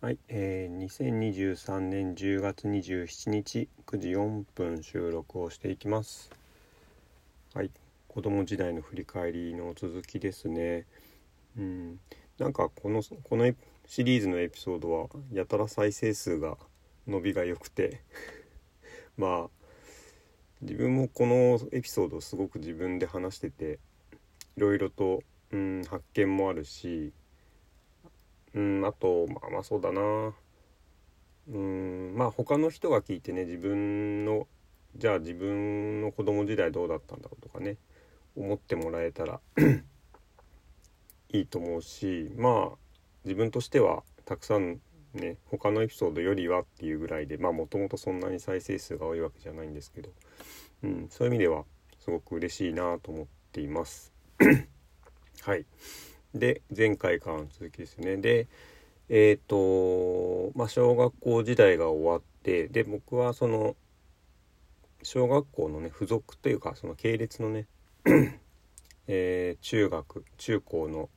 はい、えー、2023年10月27日9時4分収録をしていきます。はい、子供時代の振り返りの続きですね。うん、なんかこのこのシリーズのエピソードはやたら再生数が伸びが良くて まあ自分もこのエピソードをすごく自分で話してていろいろと、うん、発見もあるしうんあとまあまあそうだなうんまあ他の人が聞いてね自分のじゃあ自分の子供時代どうだったんだろうとかね思ってもらえたら いいと思うしまあ自分としてはたくさんね他のエピソードよりはっていうぐらいでまあもともとそんなに再生数が多いわけじゃないんですけど、うん、そういう意味ではすごく嬉しいなと思っています。はい。で前回からの続きですね。でえっ、とまあ小学校時代が終わってで僕はその小学校のね付属というかその系列のね えー中学中高の、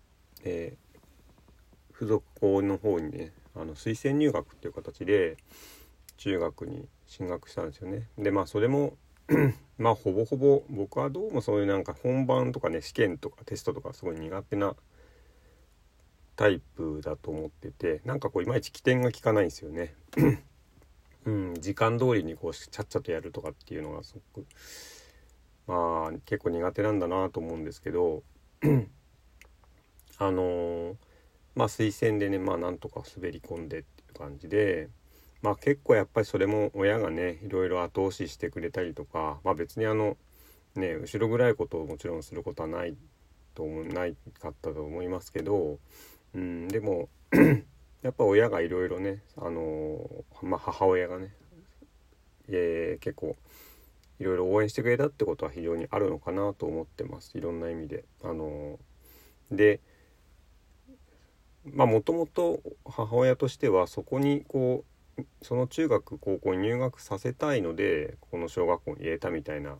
えー付属校の方にねあの推薦入学っていう形で中学に進学したんですよね。でまあそれも まあほぼほぼ僕はどうもそういうなんか本番とかね試験とかテストとかすごい苦手なタイプだと思っててなんかこういまいち起点が効かないんですよね。うん、時間通りにこうちゃっちゃとやるとかっていうのがすごくまあ結構苦手なんだなと思うんですけど あのーまあ推薦でねまあなんとか滑り込んでっていう感じでまあ結構やっぱりそれも親がねいろいろ後押ししてくれたりとかまあ別にあのね後ろ暗いことをもちろんすることはないと思うないかったと思いますけど、うん、でも やっぱ親がいろいろねあのーまあ母親がね、えー結構いろいろ応援してくれたってことは非常にあるのかなと思ってますいろんな意味で。あのーでまあもともと母親としてはそこにこうその中学高校に入学させたいのでこの小学校に入れたみたいな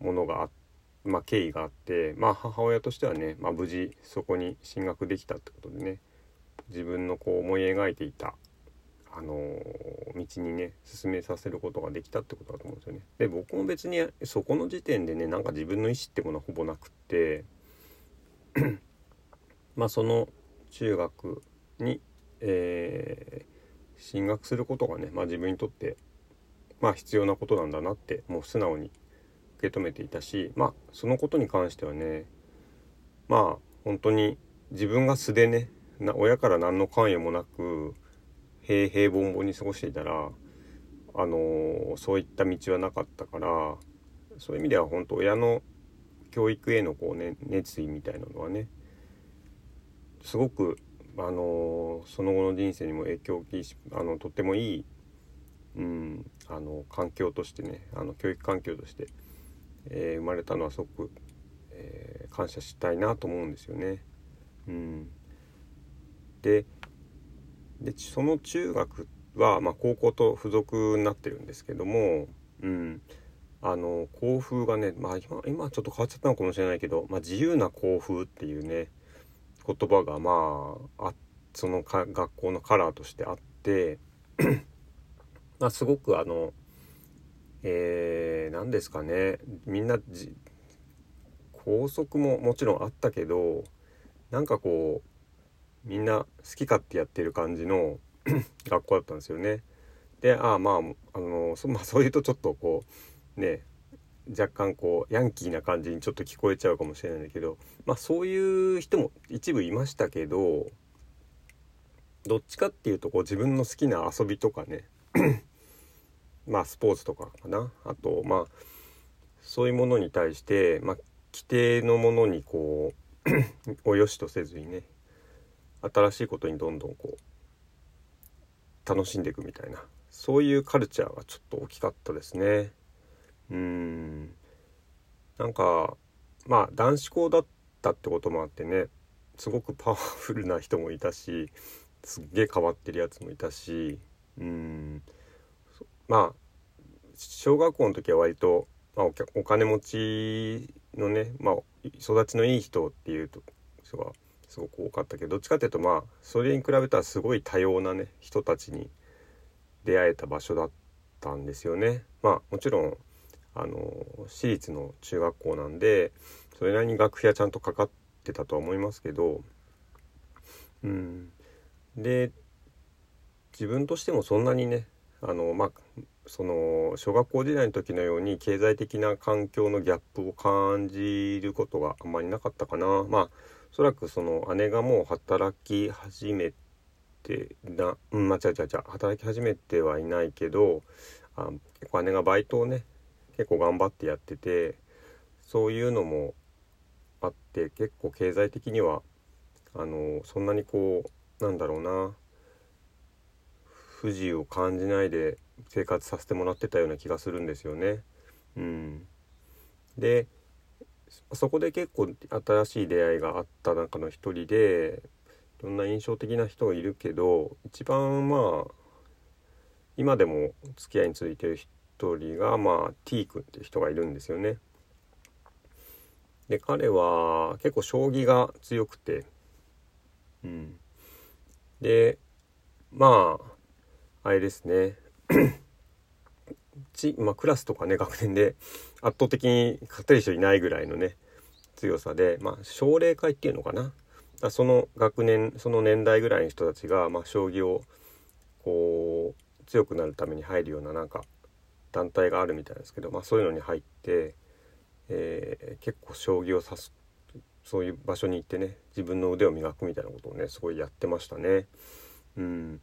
ものがあってまあ経緯があってまあ母親としてはね、まあ、無事そこに進学できたってことでね自分のこう思い描いていたあのー道にね進めさせることができたってことだと思うんですよね。で僕も別にそこの時点でねなんか自分の意思ってものはほぼなくって まあその中学に、えー進学することがね、まあ、自分にとって、まあ、必要なことなんだなってもう素直に受け止めていたしまあそのことに関してはねまあ本当に自分が素でね親から何の関与もなく平平凡凡に過ごしていたらあのーそういった道はなかったからそういう意味では本当親の教育へのこう、ね、熱意みたいなのはねすごく、あのーその後の人生にも影響を大きあのとってもいい、うん、あの環境としてねあの教育環境として、えー生まれたのはすごく、えー感謝したいなと思うんですよね。うん、でその中学は、まあ、高校と付属になってるんですけども、うん、あの校風がね、まあ、今今はちょっと変わっちゃったのかもしれないけど、まあ、自由な校風っていうね言葉がまああそのか学校のカラーとしてあって まあすごくあのえー、何ですかねみんなじ校則ももちろんあったけどなんかこうみんな好き勝手やってる感じの 学校だったんですよね。でああまああのそ, まあ、そういうとちょっとこうね若干こうヤンキーな感じにちょっと聞こえちゃうかもしれないんだけどまあそういう人も一部いましたけどどっちかっていうとこう自分の好きな遊びとかねまあスポーツとかかな。あとまあそういうものに対して、まあ、規定のものにこう およしとせずにね新しいことにどんどんこう楽しんでいくみたいな。そういうカルチャーがちょっと大きかったですね。うん。なんかまあ男子校だったってこともあってねすごくパワフルな人もいたしすっげえ変わってるやつもいたしうん。まあ小学校の時は割と、まあ、お金持ちのね、まあ、育ちのいい人っていう人がすごく多かったけどどっちかっていうとまあそれに比べたらすごい多様なね人たちに出会えた場所だったんですよね。まあもちろんあの私立の中学校なんでそれなりに学費はちゃんとかかってたとは思いますけどうんで自分としてもそんなにねあのまあその小学校時代の時のように経済的な環境のギャップを感じることがあんまりなかったかな。まあおそらくその姉がもう働き始めてなうん間違え違う違う働き始めてはいないけどあ結構姉がバイトをね結構頑張ってやっててそういうのもあって結構経済的にはあのそんなにこうなんだろうな。不自由を感じないで生活させてもらってたような気がするんですよね。うん、でそこで結構新しい出会いがあった中の一人でいろんな印象的な人がいるけど一番まあ今でも付き合いについてる人人がまあ T 君っていう人がいるんですよね。で彼は結構将棋が強くてうんでまああれですね。ち、まあ、クラスとかね学年で圧倒的に勝てる人いないぐらいのね強さでまあ奨励会っていうのかな。だその学年その年代ぐらいの人たちが、まあ、将棋をこう強くなるために入るようななんか団体があるみたいですけど、まあ、そういうのに入って、えー、結構将棋を指すそういう場所に行ってね自分の腕を磨くみたいなことをねすごいやってましたね。うん。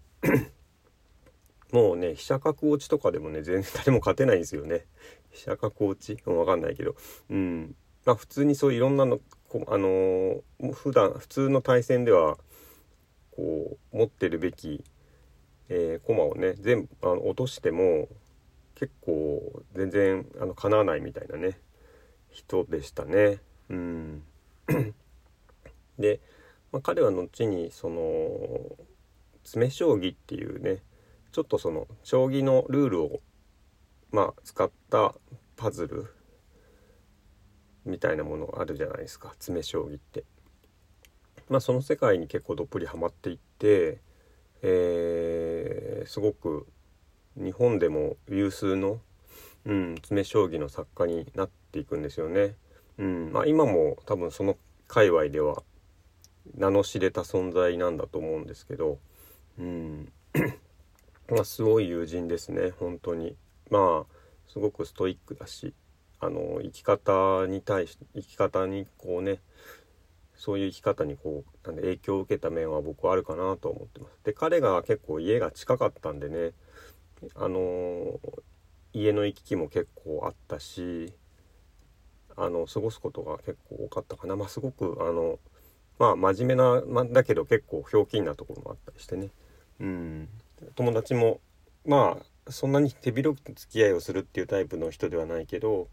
もうね飛車角落ちとかでもね 全然誰も勝てないんですよね。飛車角落ち？わかんないけど。うん。まあ普通にそういろんなのあのー、普段普通の対戦ではこう持ってるべき、えー、駒をね全部あの落としても結構全然あの叶わないみたいなね人でしたね。うん、で、まあ、彼は後にその詰将棋っていうねちょっとその将棋のルールをまあ使ったパズルみたいなものあるじゃないですか詰将棋って。まあその世界に結構どっぷりハマっていって、えー、すごく日本でも有数の、うん、詰将棋の作家になっていくんですよね。うんまあ、今も多分その界隈では名の知れた存在なんだと思うんですけど、うんまあ、すごい友人ですね本当に。まあすごくストイックだしあの生き方に対して生き方にこうねそういう生き方にこうなんで影響を受けた面は僕はあるかなと思ってます。で彼が結構家が近かったんでねあの家の行き来も結構あったしあの過ごすことが結構多かったかなまあすごくあのまあ真面目な、まだけど結構ひょうきんなところもあったりしてねうん友達もまあそんなに手広く付き合いをするっていうタイプの人ではないけど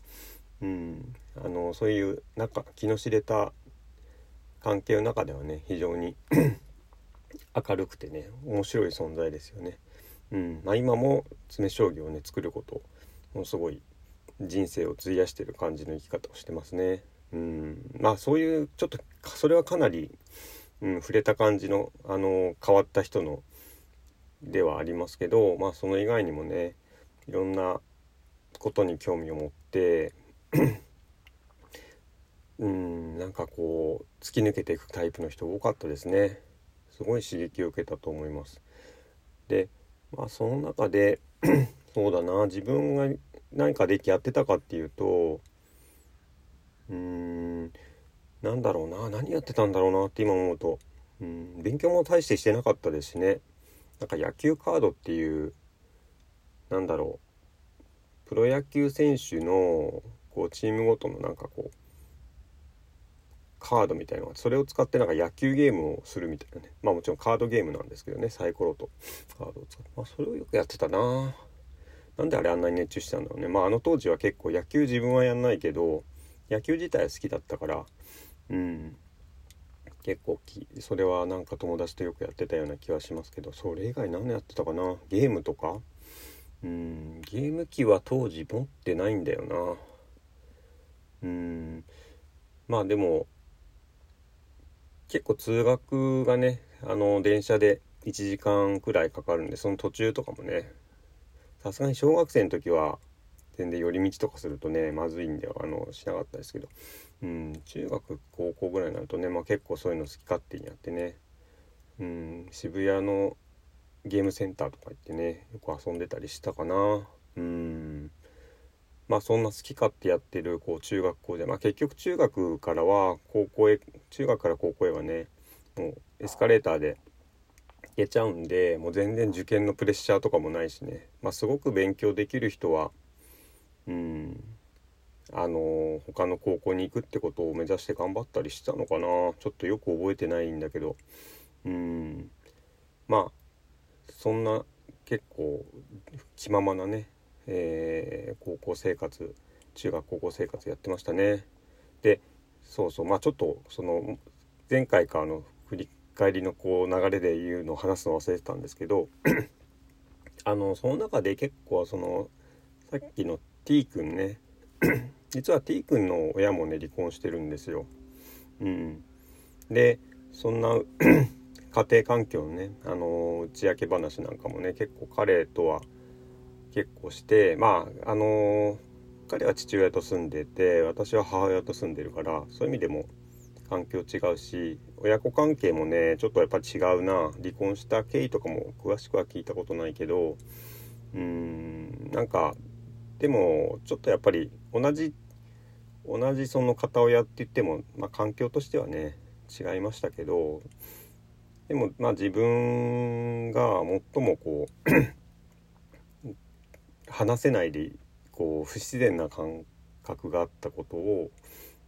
うんあのそういう仲気の知れた関係の中ではね非常に 明るくてね面白い存在ですよね。うんまあ、今も詰将棋をね作ることものすごい人生を費やしてる感じの生き方をしてますね。うんまあそういうちょっとそれはかなり、うん、触れた感じのあの変わった人のではありますけどまあその以外にもねいろんなことに興味を持って うんなんかこう突き抜けていくタイプの人多かったですね。すごい刺激を受けたと思います。でまあその中で そうだな自分が何かできやってたかっていうとうーんなんだろうな何やってたんだろうなって今思うとうん勉強も大してしてなかったですしね。なんか野球カードっていうなんだろうプロ野球選手のこうチームごとのなんかこうカードみたいなのそれを使ってなんか野球ゲームをするみたいなね。まあもちろんカードゲームなんですけどねサイコロとカードを使って、まあ、それをよくやってたな。なんであれあんなに熱中してたんだろうね。まああの当時は結構野球自分はやんないけど野球自体は好きだったからうん。結構きそれはなんか友達とよくやってたような気はしますけどそれ以外何やってたかな？ゲームとか？うんゲーム機は当時持ってないんだよな。うんまあでも結構通学がねあの電車で1時間くらいかかるんでその途中とかもねさすがに小学生の時は全然寄り道とかするとねまずいんであのしなかったですけど、うん、中学高校ぐらいになるとね、まあ、結構そういうの好き勝手にやってね、うん、渋谷のゲームセンターとか行ってねよく遊んでたりしたかな。うん。まあそんな好き勝手やってるこう中学校でまあ結局中学からは高校へ中学から高校へはねもうエスカレーターで行けちゃうんでもう全然受験のプレッシャーとかもないしね。まあすごく勉強できる人はうん。あの他の高校に行くってことを目指して頑張ったりしたのかな。ちょっとよく覚えてないんだけど。うん。まあそんな結構気ままなね、えー、高校生活中学高校生活やってましたね。でそうそう。まあちょっとその前回かの振り返りのこう流れで言うのを話すの忘れてたんですけど あのその中で結構そのさっきの T 君ね。実は T 君の親もね離婚してるんですよ。うん、でそんな 家庭環境のね、あの打ち明け話なんかもね結構彼とは結構してまああの彼は父親と住んでて私は母親と住んでるからそういう意味でも環境違うし親子関係もねちょっとやっぱ違うな。離婚した経緯とかも詳しくは聞いたことないけどうーんなんかでもちょっとやっぱり同じ同じその片親って言っても、まあ、環境としてはね違いましたけどでもまあ自分が最もこう 話せないでこう不自然な感覚があったことを、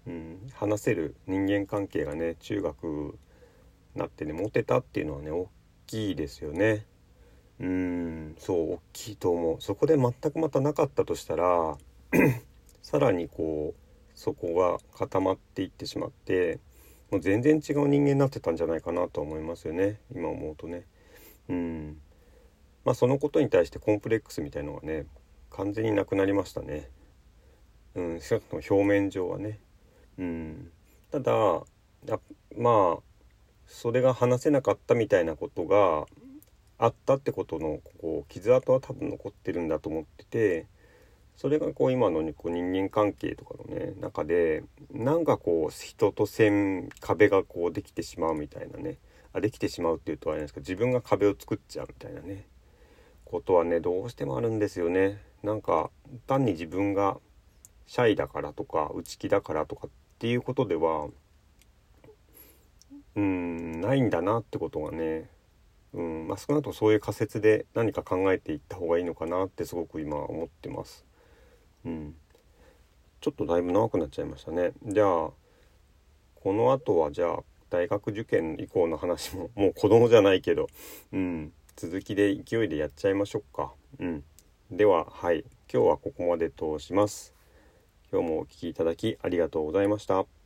うん、話せる人間関係がね中学なってね持てたっていうのはね大きいですよね。うんそう大きいと思う。そこで全くまたなかったとしたら さらにこうそこが固まっていってしまってもう全然違う人間になってたんじゃないかなと思いますよね。今思うとね。うん。まあそのことに対してコンプレックスみたいのがね完全になくなりましたね。うん少なくとも表面上はね。うん。ただまあそれが話せなかったみたいなことがあったってことのこう傷跡は多分残ってるんだと思っててそれがこう今のこう人間関係とかのね中でなんかこう人と線壁がこうできてしまうみたいなねあできてしまうっていうとあれなんですけど自分が壁を作っちゃうみたいなねことはねどうしてもあるんですよね。なんか単に自分がシャイだからとか内気だからとかっていうことではうんないんだなってことがねうんまあ、少なくともそういう仮説で何か考えていった方がいいのかなってすごく今思ってます。うん、ちょっとだいぶ長くなっちゃいましたね。じゃあこの後はじゃあ大学受験以降の話も もう子供じゃないけど、うん、続きで勢いでやっちゃいましょうか。うん、でははい今日はここまでとします。今日もお聴きいただきありがとうございました。